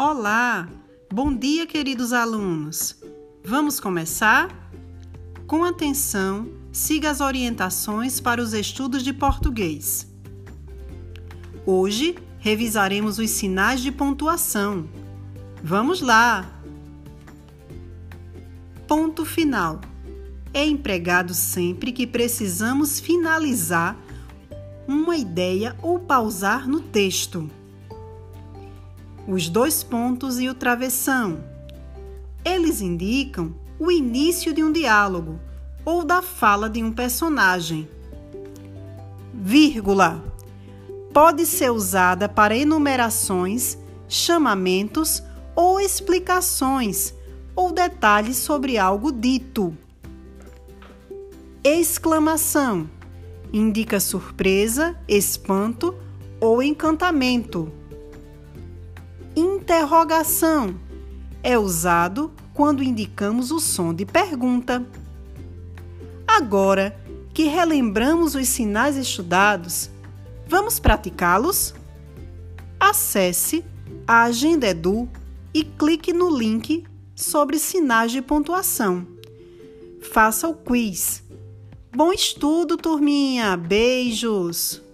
Olá! Bom dia, queridos alunos! Vamos começar? Com atenção, siga as orientações para os estudos de português. Hoje revisaremos os sinais de pontuação. Vamos lá! Ponto final. É empregado sempre que precisamos finalizar uma ideia ou pausar no texto os dois pontos e o travessão. Eles indicam o início de um diálogo ou da fala de um personagem. Vírgula pode ser usada para enumerações, chamamentos ou explicações ou detalhes sobre algo dito. Exclamação indica surpresa, espanto ou encantamento. Interrogação é usado quando indicamos o som de pergunta. Agora que relembramos os sinais estudados, vamos praticá-los? Acesse a Agenda Edu e clique no link sobre sinais de pontuação. Faça o quiz. Bom estudo, turminha! Beijos!